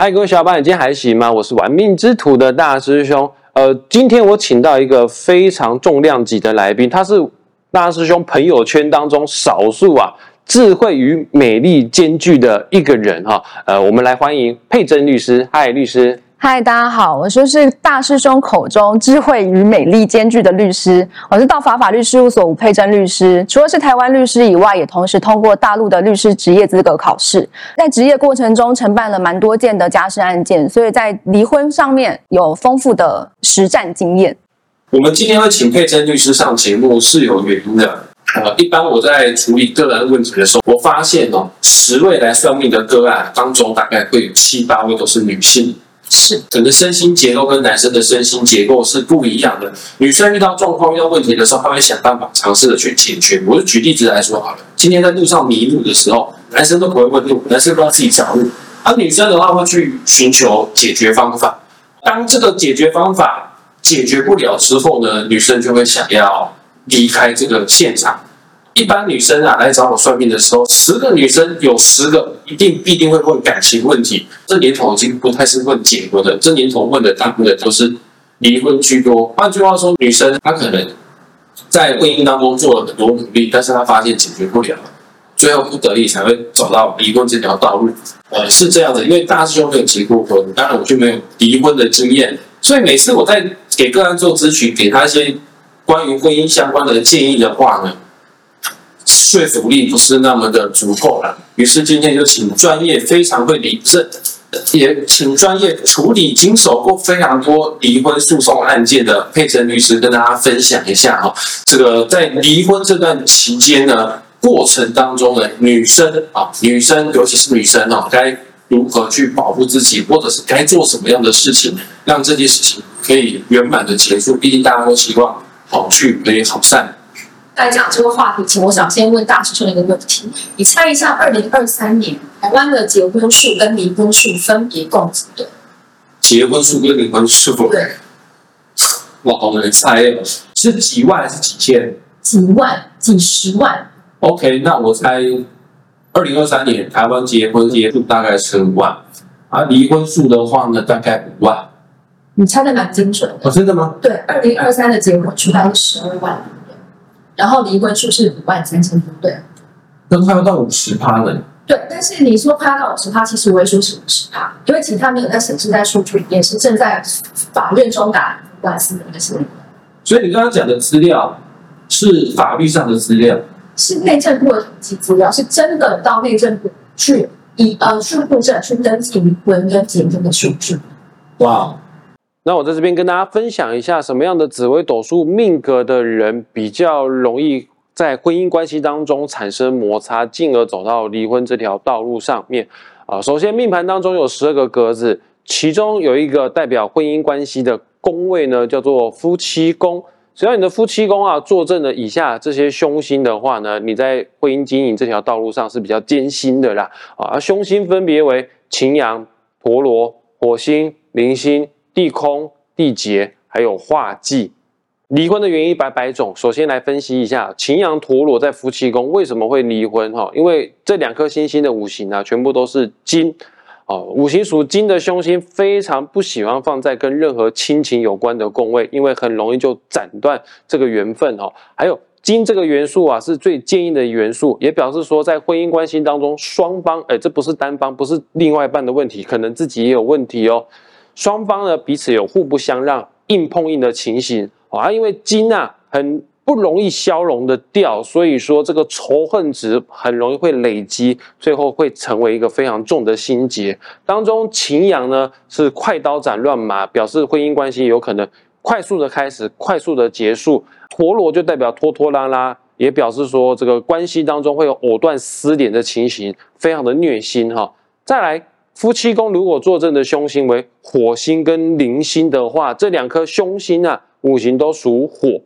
嗨，各位小伙伴，你今天还行吗？我是玩命之徒的大师兄。呃，今天我请到一个非常重量级的来宾，他是大师兄朋友圈当中少数啊智慧与美丽兼具的一个人哈。呃，我们来欢迎佩珍律师。嗨，律师。嗨，大家好，我就是大师兄口中智慧与美丽兼具的律师，我是道法法律事务所吴佩珍律师。除了是台湾律师以外，也同时通过大陆的律师职业资格考试，在职业过程中承办了蛮多件的家事案件，所以在离婚上面有丰富的实战经验。我们今天会请佩珍律师上节目是有原因的。呃，一般我在处理个人问题的时候，我发现哦，十位来算命的个案当中，大概会有七八位都是女性。是，整个身心结构跟男生的身心结构是不一样的。女生遇到状况、遇到问题的时候，她会想办法尝试的去解决。我就举例子来说好了，今天在路上迷路的时候，男生都不会问路，男生不知道自己找路，而女生的话会去寻求解决方法。当这个解决方法解决不了之后呢，女生就会想要离开这个现场。一般女生啊来找我算命的时候，十个女生有十个一定必定会问感情问题。这年头已经不太是问结婚的，这年头问的大部分都是离婚居多。换句话说，女生她可能在婚姻当中做了很多努力，但是她发现解决不了，最后不得已才会走到离婚这条道路。呃，是这样的，因为大师兄没有结过婚，当然我就没有离婚的经验，所以每次我在给个案做咨询，给他一些关于婚姻相关的建议的话呢。说服力不是那么的足够了，于是今天就请专业、非常会理政，也请专业处理、经手过非常多离婚诉讼案件的佩珍律师跟大家分享一下哈。这个在离婚这段期间呢，过程当中的女生啊，女生尤其是女生啊，该如何去保护自己，或者是该做什么样的事情，让这件事情可以圆满的结束？毕竟大家都希望好聚可以好散。在讲这个话题前，我想先问大师兄一个问题：你猜一下，二零二三年台湾的结婚数跟离婚数分别共几对？结婚数跟离婚数？对。哇，好难猜哦，是几万还是几千？几万、几十万。OK，那我猜，二零二三年台湾结婚结数大概十五万，而离婚数的话呢，大概五万。你猜的蛮精准的。哦，真的吗？对，二零二三的结婚数大概十二万。然后离婚数是五万三千多对，那快要到五十趴了。对，但是你说快要到五十趴，其实我也说是五十趴，因为其他没有在显示在数据，也是正在法院中打官司的那些。所以你刚刚讲的资料是法律上的资料，是内政部的统计资料，是真的到内政部去以呃税户证去登记离婚跟结婚的数据。哇。那我在这边跟大家分享一下，什么样的紫微斗数命格的人比较容易在婚姻关系当中产生摩擦，进而走到离婚这条道路上面啊。首先，命盘当中有十二个格子，其中有一个代表婚姻关系的宫位呢，叫做夫妻宫。只要你的夫妻宫啊坐镇了以下这些凶星的话呢，你在婚姻经营这条道路上是比较艰辛的啦啊。而凶星分别为擎羊、陀罗、火星、铃星。地空、地劫，还有化忌，离婚的原因百百种。首先来分析一下，擎羊陀螺在夫妻宫为什么会离婚？哈，因为这两颗星星的五行啊，全部都是金哦。五行属金的凶星非常不喜欢放在跟任何亲情有关的宫位，因为很容易就斩断这个缘分哦。还有金这个元素啊，是最坚硬的元素，也表示说在婚姻关系当中，双方哎，这不是单方，不是另外一半的问题，可能自己也有问题哦。双方呢彼此有互不相让、硬碰硬的情形啊，因为金啊很不容易消融的掉，所以说这个仇恨值很容易会累积，最后会成为一个非常重的心结。当中秦阳呢是快刀斩乱麻，表示婚姻关系有可能快速的开始、快速的结束；陀螺就代表拖拖拉拉，也表示说这个关系当中会有藕断丝连的情形，非常的虐心哈。再来。夫妻宫如果坐镇的凶星为火星跟铃星的话，这两颗凶星啊，五行都属火，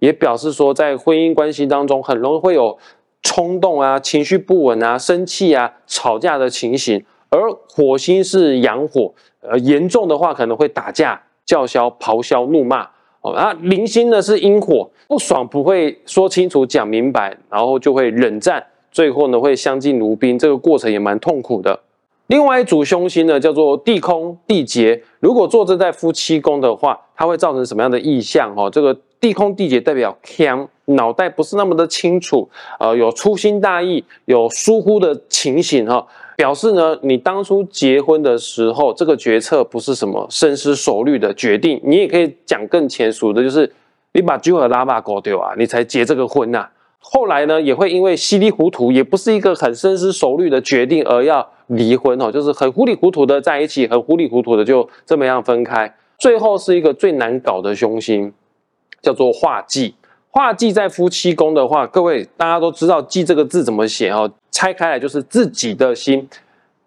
也表示说在婚姻关系当中很容易会有冲动啊、情绪不稳啊、生气啊、吵架的情形。而火星是阳火，呃，严重的话可能会打架、叫嚣、咆哮、怒骂。哦，啊，铃星呢是阴火，不爽不会说清楚、讲明白，然后就会冷战，最后呢会相敬如宾，这个过程也蛮痛苦的。另外一组凶星呢，叫做地空地劫。如果坐这在夫妻宫的话，它会造成什么样的意象？哈，这个地空地劫代表强，脑袋不是那么的清楚，呃，有粗心大意，有疏忽的情形，哈，表示呢，你当初结婚的时候，这个决策不是什么深思熟虑的决定。你也可以讲更浅俗的，就是你把酒和拉把搞丢啊，你才结这个婚呐。后来呢，也会因为稀里糊涂，也不是一个很深思熟虑的决定，而要离婚哦，就是很糊里糊涂的在一起，很糊里糊涂的就这么样分开。最后是一个最难搞的凶星，叫做化忌。化忌在夫妻宫的话，各位大家都知道“忌”这个字怎么写哦？拆开来就是自己的心。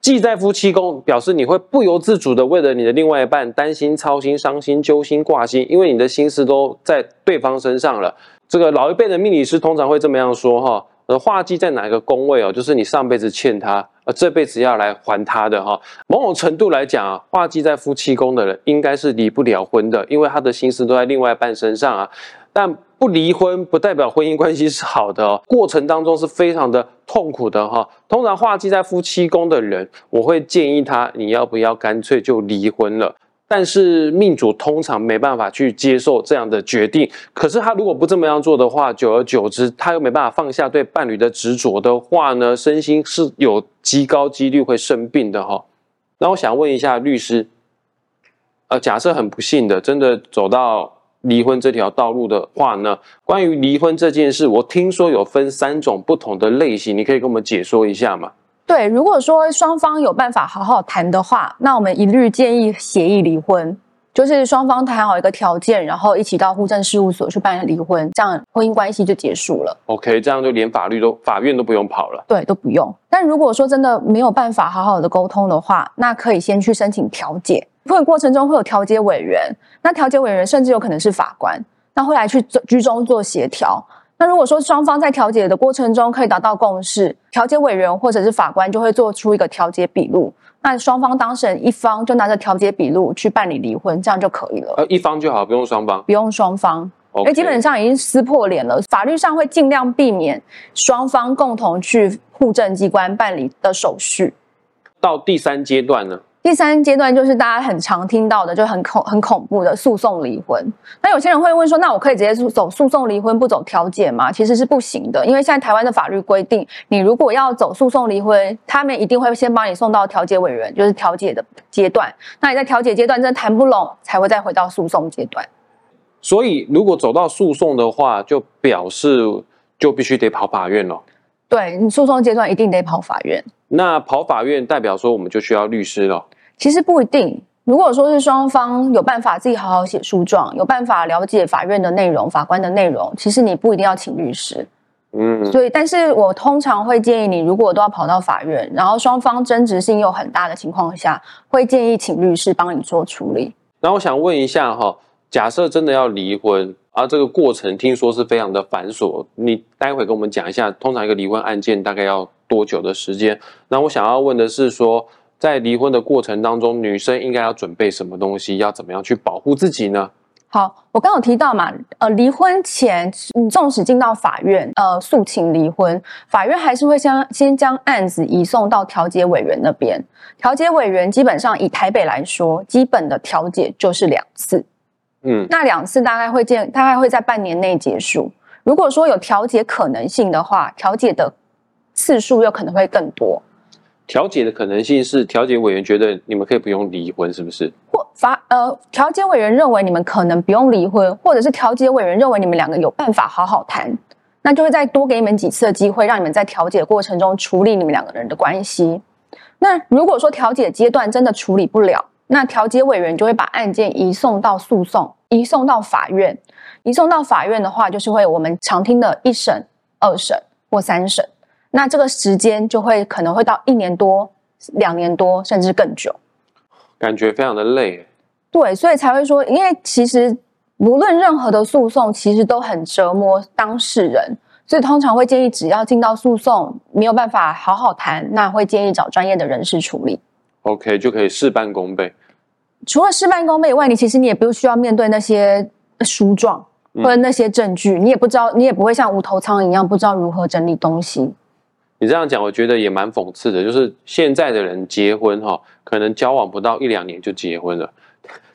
忌在夫妻宫，表示你会不由自主的为了你的另外一半担心、操心、伤心、揪心、挂心，因为你的心思都在对方身上了。这个老一辈的命理师通常会这么样说哈，呃，化忌在哪个宫位哦？就是你上辈子欠他，呃，这辈子要来还他的哈。某种程度来讲啊，化忌在夫妻宫的人应该是离不了婚的，因为他的心思都在另外一半身上啊。但不离婚不代表婚姻关系是好的哦，过程当中是非常的痛苦的哈。通常化忌在夫妻宫的人，我会建议他，你要不要干脆就离婚了？但是命主通常没办法去接受这样的决定。可是他如果不这么样做的话，久而久之，他又没办法放下对伴侣的执着的话呢，身心是有极高几率会生病的哈。那我想问一下律师，呃，假设很不幸的真的走到离婚这条道路的话呢，关于离婚这件事，我听说有分三种不同的类型，你可以跟我们解说一下吗？对，如果说双方有办法好好谈的话，那我们一律建议协议离婚，就是双方谈好一个条件，然后一起到户政事务所去办离婚，这样婚姻关系就结束了。OK，这样就连法律都法院都不用跑了。对，都不用。但如果说真的没有办法好好的沟通的话，那可以先去申请调解。婚姻过程中会有调解委员，那调解委员甚至有可能是法官，那会来去居中做协调。那如果说双方在调解的过程中可以达到共识，调解委员或者是法官就会做出一个调解笔录，那双方当事人一方就拿着调解笔录去办理离婚，这样就可以了。呃，一方就好，不用双方。不用双方，因为基本上已经撕破脸了。法律上会尽量避免双方共同去户政机关办理的手续。到第三阶段呢？第三阶段就是大家很常听到的，就很恐很恐怖的诉讼离婚。那有些人会问说，那我可以直接走诉讼离婚，不走调解吗？其实是不行的，因为现在台湾的法律规定，你如果要走诉讼离婚，他们一定会先帮你送到调解委员，就是调解的阶段。那你在调解阶段真的谈不拢，才会再回到诉讼阶段。所以，如果走到诉讼的话，就表示就必须得跑法院了。对你诉讼阶段一定得跑法院。那跑法院代表说，我们就需要律师了。其实不一定。如果说是双方有办法自己好好写诉状，有办法了解法院的内容、法官的内容，其实你不一定要请律师。嗯，所以，但是我通常会建议你，如果都要跑到法院，然后双方争执性又很大的情况下，会建议请律师帮你做处理。那我想问一下哈，假设真的要离婚，而这个过程听说是非常的繁琐，你待会跟我们讲一下，通常一个离婚案件大概要多久的时间？那我想要问的是说。在离婚的过程当中，女生应该要准备什么东西？要怎么样去保护自己呢？好，我刚有提到嘛，呃，离婚前，你纵使进到法院，呃，诉请离婚，法院还是会先先将案子移送到调解委员那边。调解委员基本上以台北来说，基本的调解就是两次，嗯，那两次大概会见，大概会在半年内结束。如果说有调解可能性的话，调解的次数又可能会更多。调解的可能性是调解委员觉得你们可以不用离婚，是不是？或法呃，调解委员认为你们可能不用离婚，或者是调解委员认为你们两个有办法好好谈，那就会再多给你们几次的机会，让你们在调解过程中处理你们两个人的关系。那如果说调解阶段真的处理不了，那调解委员就会把案件移送到诉讼，移送到法院。移送到法院的话，就是会我们常听的一审、二审或三审。那这个时间就会可能会到一年多、两年多，甚至更久，感觉非常的累。对，所以才会说，因为其实无论任何的诉讼，其实都很折磨当事人，所以通常会建议，只要进到诉讼没有办法好好谈，那会建议找专业的人士处理。OK，就可以事半功倍。除了事半功倍以外，你其实你也不需要面对那些书状或者那些证据，你也不知道，你也不会像无头苍蝇一样不知道如何整理东西。你这样讲，我觉得也蛮讽刺的，就是现在的人结婚哈，可能交往不到一两年就结婚了，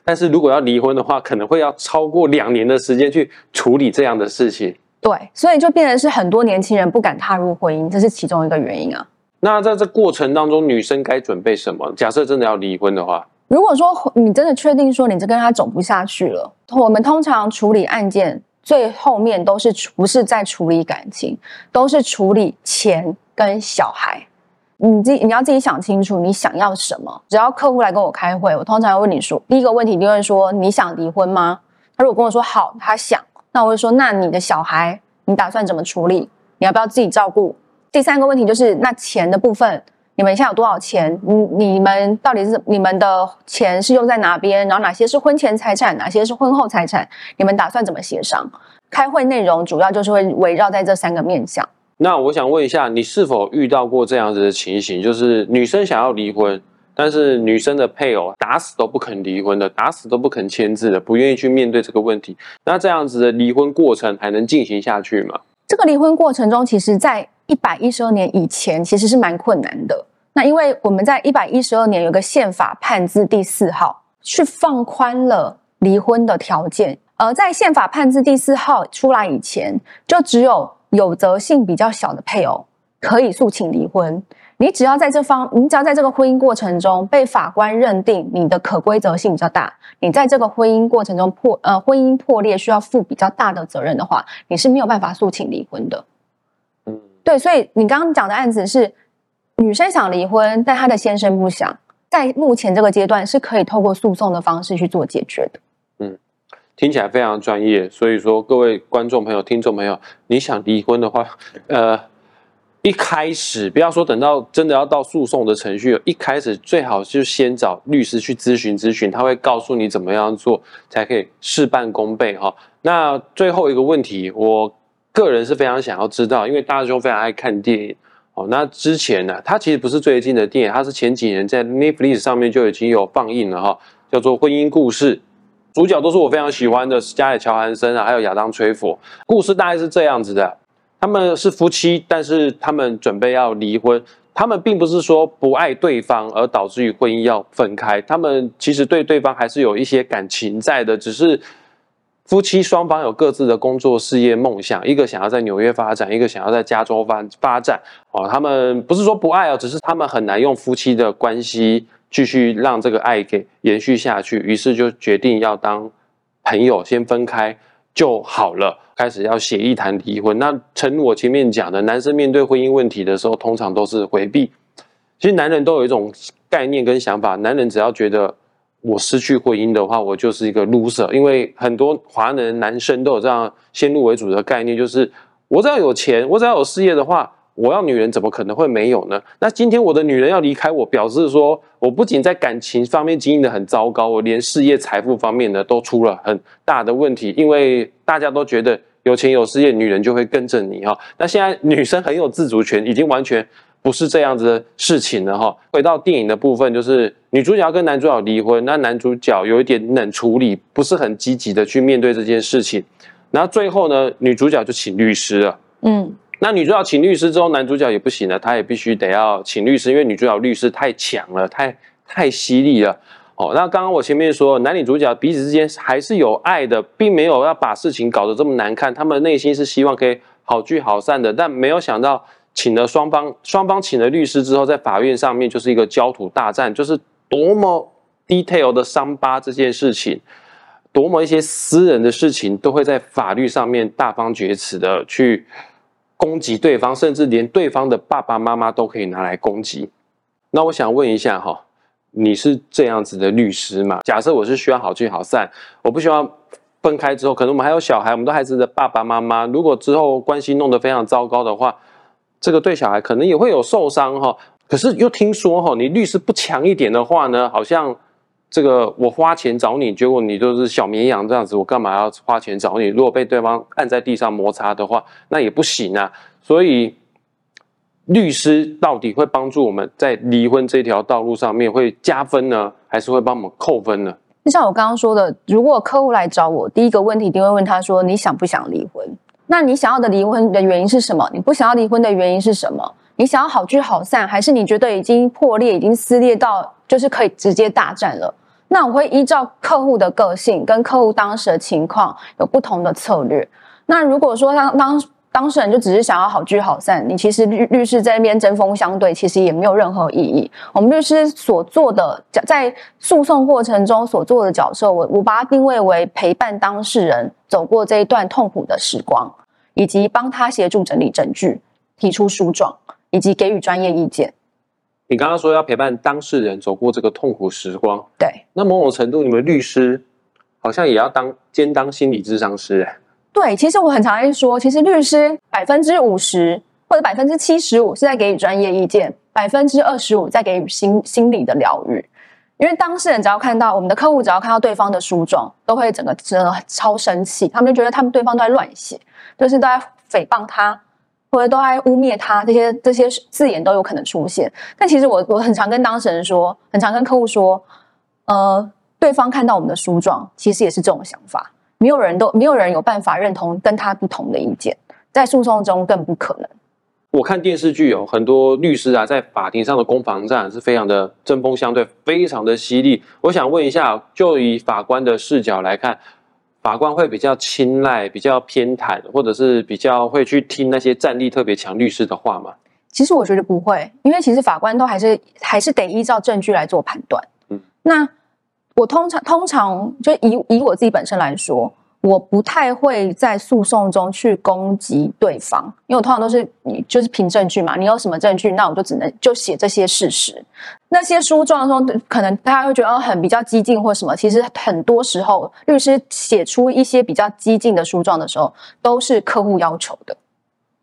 但是如果要离婚的话，可能会要超过两年的时间去处理这样的事情。对，所以就变成是很多年轻人不敢踏入婚姻，这是其中一个原因啊。那在这过程当中，女生该准备什么？假设真的要离婚的话，如果说你真的确定说你这跟他走不下去了，我们通常处理案件最后面都是不是在处理感情，都是处理钱跟小孩。你自己你要自己想清楚你想要什么。只要客户来跟我开会，我通常会问你说，第一个问题一定会说你想离婚吗？他如果跟我说好，他想。那我会说，那你的小孩，你打算怎么处理？你要不要自己照顾？第三个问题就是，那钱的部分，你们现在有多少钱？你你们到底是你们的钱是用在哪边？然后哪些是婚前财产，哪些是婚后财产？你们打算怎么协商？开会内容主要就是会围绕在这三个面向。那我想问一下，你是否遇到过这样子的情形？就是女生想要离婚。但是女生的配偶打死都不肯离婚的，打死都不肯签字的，不愿意去面对这个问题。那这样子的离婚过程还能进行下去吗？这个离婚过程中，其实在一百一十二年以前，其实是蛮困难的。那因为我们在一百一十二年有个宪法判字第四号，去放宽了离婚的条件。而在宪法判字第四号出来以前，就只有有责性比较小的配偶可以诉请离婚。你只要在这方，你只要在这个婚姻过程中被法官认定你的可规则性比较大，你在这个婚姻过程中破呃婚姻破裂需要负比较大的责任的话，你是没有办法诉请离婚的。嗯，对，所以你刚刚讲的案子是女生想离婚，但她的先生不想，在目前这个阶段是可以透过诉讼的方式去做解决的。听起来非常专业，所以说各位观众朋友、听众朋友，你想离婚的话，呃。一开始不要说等到真的要到诉讼的程序，一开始最好就先找律师去咨询咨询，他会告诉你怎么样做才可以事半功倍哈。那最后一个问题，我个人是非常想要知道，因为大兄非常爱看电影哦。那之前呢，它其实不是最近的电影，它是前几年在 Netflix 上面就已经有放映了哈，叫做《婚姻故事》，主角都是我非常喜欢的，是加里乔韩森啊，还有亚当崔佛。故事大概是这样子的。他们是夫妻，但是他们准备要离婚。他们并不是说不爱对方而导致于婚姻要分开，他们其实对对方还是有一些感情在的，只是夫妻双方有各自的工作、事业、梦想，一个想要在纽约发展，一个想要在加州发发展。哦，他们不是说不爱哦，只是他们很难用夫妻的关系继续让这个爱给延续下去，于是就决定要当朋友，先分开。就好了，开始要协议谈离婚。那诚如我前面讲的，男生面对婚姻问题的时候，通常都是回避。其实男人都有一种概念跟想法，男人只要觉得我失去婚姻的话，我就是一个 loser。因为很多华人男生都有这样先入为主的概念，就是我只要有钱，我只要有事业的话。我要女人怎么可能会没有呢？那今天我的女人要离开我，表示说我不仅在感情方面经营的很糟糕，我连事业财富方面呢都出了很大的问题。因为大家都觉得有钱有事业，女人就会跟着你哈。那现在女生很有自主权，已经完全不是这样子的事情了哈。回到电影的部分，就是女主角跟男主角离婚，那男主角有一点冷处理，不是很积极的去面对这件事情。然后最后呢，女主角就请律师了。嗯。那女主角请律师之后，男主角也不行了，他也必须得要请律师，因为女主角律师太强了，太太犀利了。哦，那刚刚我前面说，男女主角彼此之间还是有爱的，并没有要把事情搞得这么难看，他们内心是希望可以好聚好散的。但没有想到，请了双方，双方请了律师之后，在法院上面就是一个焦土大战，就是多么 detail 的伤疤这件事情，多么一些私人的事情，都会在法律上面大放厥词的去。攻击对方，甚至连对方的爸爸妈妈都可以拿来攻击。那我想问一下哈，你是这样子的律师吗？假设我是需要好聚好散，我不希望分开之后，可能我们还有小孩，我们都孩子的爸爸妈妈，如果之后关系弄得非常糟糕的话，这个对小孩可能也会有受伤哈。可是又听说哈，你律师不强一点的话呢，好像。这个我花钱找你，结果你就是小绵羊这样子，我干嘛要花钱找你？如果被对方按在地上摩擦的话，那也不行啊。所以律师到底会帮助我们在离婚这条道路上面会加分呢，还是会帮我们扣分呢？就像我刚刚说的，如果客户来找我，第一个问题一定会问他说：你想不想离婚？那你想要的离婚的原因是什么？你不想要离婚的原因是什么？你想要好聚好散，还是你觉得已经破裂、已经撕裂到就是可以直接大战了？那我会依照客户的个性跟客户当时的情况有不同的策略。那如果说当当当事人就只是想要好聚好散，你其实律律师在那边针锋相对，其实也没有任何意义。我们律师所做的在诉讼过程中所做的角色，我我把它定位为陪伴当事人走过这一段痛苦的时光，以及帮他协助整理证据、提出诉状，以及给予专业意见。你刚刚说要陪伴当事人走过这个痛苦时光，对。那某种程度，你们律师好像也要当兼当心理咨商师，哎。对，其实我很常会说，其实律师百分之五十或者百分之七十五是在给予专业意见，百分之二十五在给予心心理的疗愈。因为当事人只要看到我们的客户，只要看到对方的书状，都会整个真的超生气，他们就觉得他们对方都在乱写，就是都在诽谤他，或者都在污蔑他，这些 这些字眼都有可能出现。但其实我我很常跟当事人说，很常跟客户说，呃，对方看到我们的书状，其实也是这种想法。没有人都没有人有办法认同跟他不同的意见，在诉讼中更不可能。我看电视剧有很多律师啊，在法庭上的攻防战是非常的针锋相对，非常的犀利。我想问一下，就以法官的视角来看，法官会比较青睐、比较偏袒，或者是比较会去听那些战力特别强律师的话吗？其实我觉得不会，因为其实法官都还是还是得依照证据来做判断。嗯，那。我通常通常就以以我自己本身来说，我不太会在诉讼中去攻击对方，因为我通常都是你就是凭证据嘛，你有什么证据，那我就只能就写这些事实。那些书状中，可能大家会觉得很比较激进或什么，其实很多时候律师写出一些比较激进的书状的时候，都是客户要求的。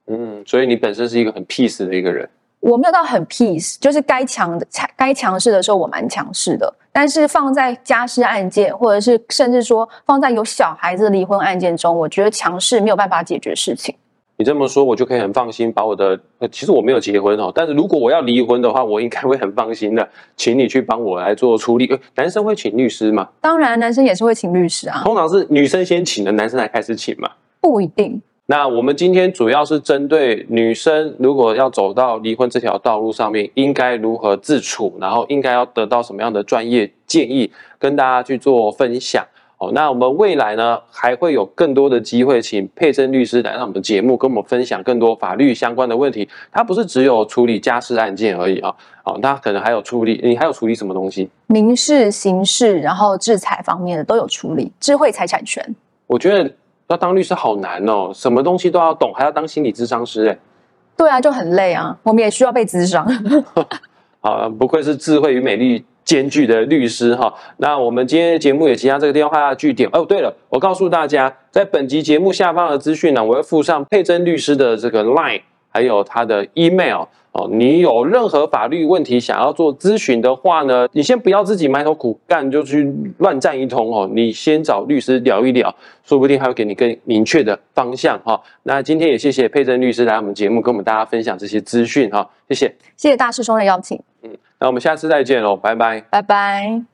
嗯，所以你本身是一个很 peace 的一个人。我没有到很 peace，就是该强的、该强势的时候，我蛮强势的。但是放在家事案件，或者是甚至说放在有小孩子的离婚案件中，我觉得强势没有办法解决事情。你这么说，我就可以很放心把我的……其实我没有结婚哦，但是如果我要离婚的话，我应该会很放心的，请你去帮我来做处理。男生会请律师吗？当然，男生也是会请律师啊。通常是女生先请的，男生才开始请嘛？不一定。那我们今天主要是针对女生，如果要走到离婚这条道路上面，应该如何自处，然后应该要得到什么样的专业建议，跟大家去做分享。哦，那我们未来呢，还会有更多的机会，请佩珍律师来到我们节目，跟我们分享更多法律相关的问题。他不是只有处理家事案件而已啊，哦，他可能还有处理，你还有处理什么东西？民事、刑事，然后制裁方面的都有处理。智慧财产权，我觉得。要当律师好难哦，什么东西都要懂，还要当心理咨商师哎。对啊，就很累啊。我们也需要被咨商。好，不愧是智慧与美丽兼具的律师哈。那我们今天的节目也即将这个电话据点哦。对了，我告诉大家，在本集节目下方的资讯呢，我会附上佩珍律师的这个 Line，还有他的 Email。哦，你有任何法律问题想要做咨询的话呢，你先不要自己埋头苦干就去乱战一通哦，你先找律师聊一聊，说不定还会给你更明确的方向哈。那今天也谢谢佩珍律师来我们节目跟我们大家分享这些资讯哈，谢谢，谢谢大师兄的邀请，嗯，那我们下次再见喽，拜拜，拜拜。